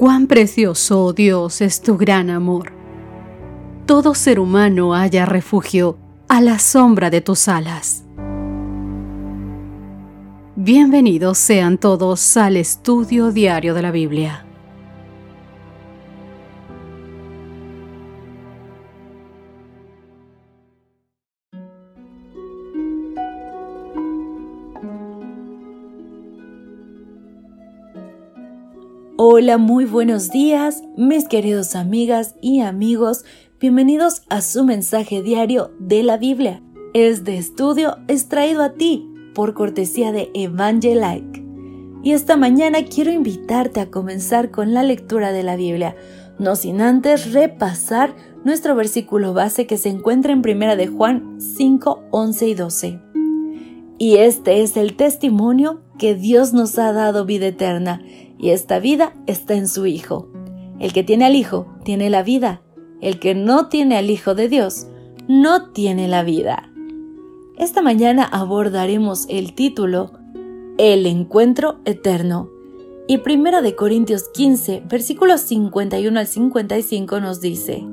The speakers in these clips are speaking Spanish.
Cuán precioso, oh Dios, es tu gran amor. Todo ser humano haya refugio a la sombra de tus alas. Bienvenidos sean todos al estudio diario de la Biblia. Hola, muy buenos días, mis queridos amigas y amigos. Bienvenidos a su mensaje diario de la Biblia. Este estudio es traído a ti por cortesía de Evangelike. Y esta mañana quiero invitarte a comenzar con la lectura de la Biblia, no sin antes repasar nuestro versículo base que se encuentra en Primera de Juan 5, 11 y 12. Y este es el testimonio que Dios nos ha dado vida eterna y esta vida está en su Hijo. El que tiene al Hijo tiene la vida. El que no tiene al Hijo de Dios no tiene la vida. Esta mañana abordaremos el título El encuentro eterno. Y primero de Corintios 15, versículos 51 al 55 nos dice,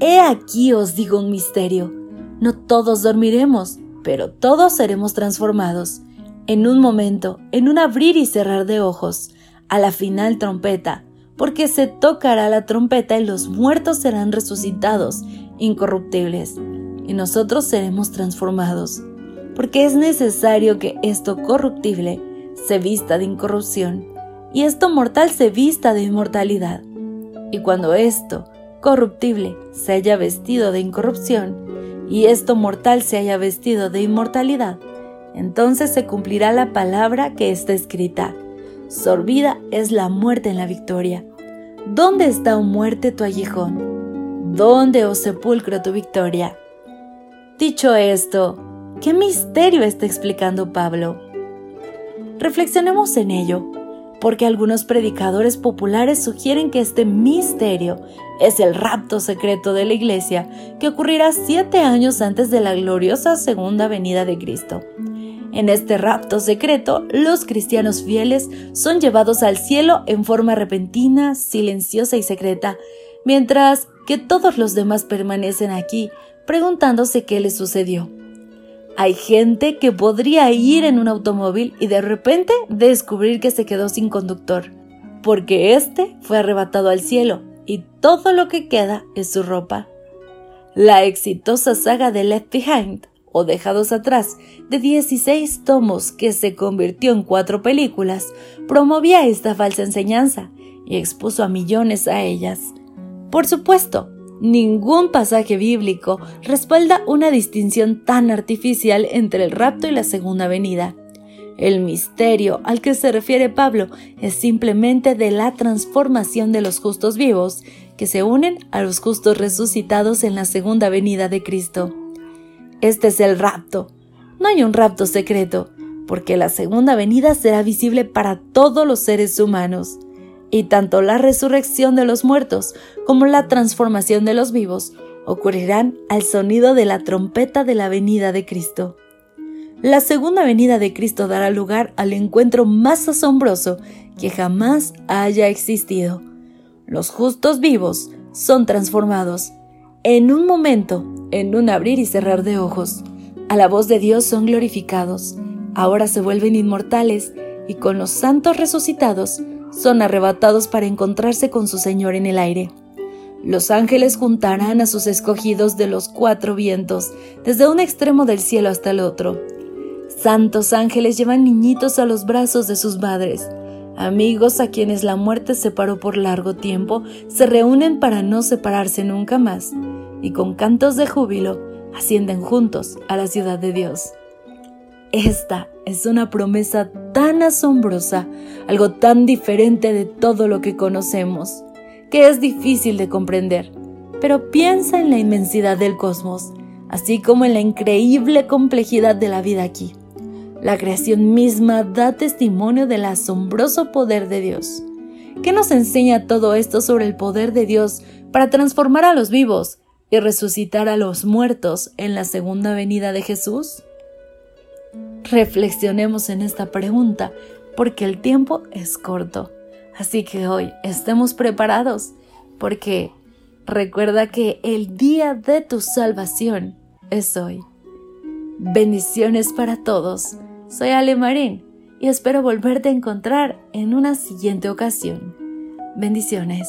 He aquí os digo un misterio, no todos dormiremos, pero todos seremos transformados, en un momento, en un abrir y cerrar de ojos, a la final trompeta, porque se tocará la trompeta y los muertos serán resucitados, incorruptibles, y nosotros seremos transformados, porque es necesario que esto corruptible se vista de incorrupción, y esto mortal se vista de inmortalidad. Y cuando esto corruptible se haya vestido de incorrupción, y esto mortal se haya vestido de inmortalidad, entonces se cumplirá la palabra que está escrita sorbida es la muerte en la victoria. ¿Dónde está, oh muerte, tu aguijón? ¿Dónde, oh sepulcro, tu victoria? Dicho esto, ¿qué misterio está explicando Pablo? Reflexionemos en ello, porque algunos predicadores populares sugieren que este misterio es el rapto secreto de la iglesia que ocurrirá siete años antes de la gloriosa segunda venida de Cristo. En este rapto secreto, los cristianos fieles son llevados al cielo en forma repentina, silenciosa y secreta, mientras que todos los demás permanecen aquí preguntándose qué les sucedió. Hay gente que podría ir en un automóvil y de repente descubrir que se quedó sin conductor, porque éste fue arrebatado al cielo y todo lo que queda es su ropa. La exitosa saga de Left Behind o Dejados atrás, de 16 tomos que se convirtió en cuatro películas, promovía esta falsa enseñanza y expuso a millones a ellas. Por supuesto, ningún pasaje bíblico respalda una distinción tan artificial entre el rapto y la segunda venida. El misterio al que se refiere Pablo es simplemente de la transformación de los justos vivos que se unen a los justos resucitados en la segunda venida de Cristo. Este es el rapto. No hay un rapto secreto, porque la segunda venida será visible para todos los seres humanos. Y tanto la resurrección de los muertos como la transformación de los vivos ocurrirán al sonido de la trompeta de la venida de Cristo. La segunda venida de Cristo dará lugar al encuentro más asombroso que jamás haya existido. Los justos vivos son transformados en un momento, en un abrir y cerrar de ojos. A la voz de Dios son glorificados, ahora se vuelven inmortales y con los santos resucitados son arrebatados para encontrarse con su Señor en el aire. Los ángeles juntarán a sus escogidos de los cuatro vientos, desde un extremo del cielo hasta el otro. Santos ángeles llevan niñitos a los brazos de sus madres Amigos a quienes la muerte separó por largo tiempo se reúnen para no separarse nunca más y con cantos de júbilo ascienden juntos a la ciudad de Dios. Esta es una promesa tan asombrosa, algo tan diferente de todo lo que conocemos, que es difícil de comprender. Pero piensa en la inmensidad del cosmos, así como en la increíble complejidad de la vida aquí. La creación misma da testimonio del asombroso poder de Dios. ¿Qué nos enseña todo esto sobre el poder de Dios para transformar a los vivos y resucitar a los muertos en la segunda venida de Jesús? Reflexionemos en esta pregunta porque el tiempo es corto. Así que hoy estemos preparados porque recuerda que el día de tu salvación es hoy. Bendiciones para todos. Soy Ale Marín y espero volverte a encontrar en una siguiente ocasión. Bendiciones.